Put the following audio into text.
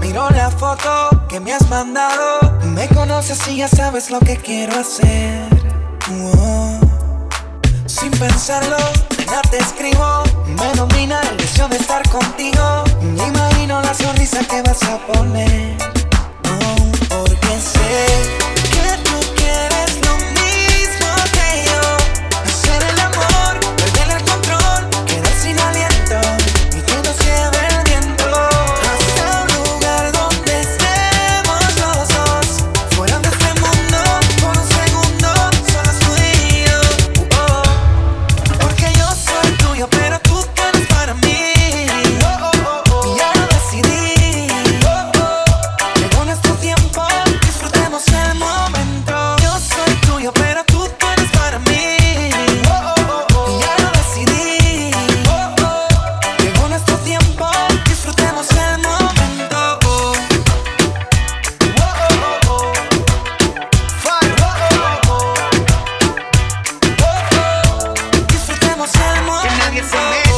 Miro la foto que me has mandado. Me conoces y ya sabes lo que quiero hacer. Sin pensarlo, ya te escribo. Me domina el deseo de estar contigo. Me imagino la sonrisa que vas a poner. It's and man.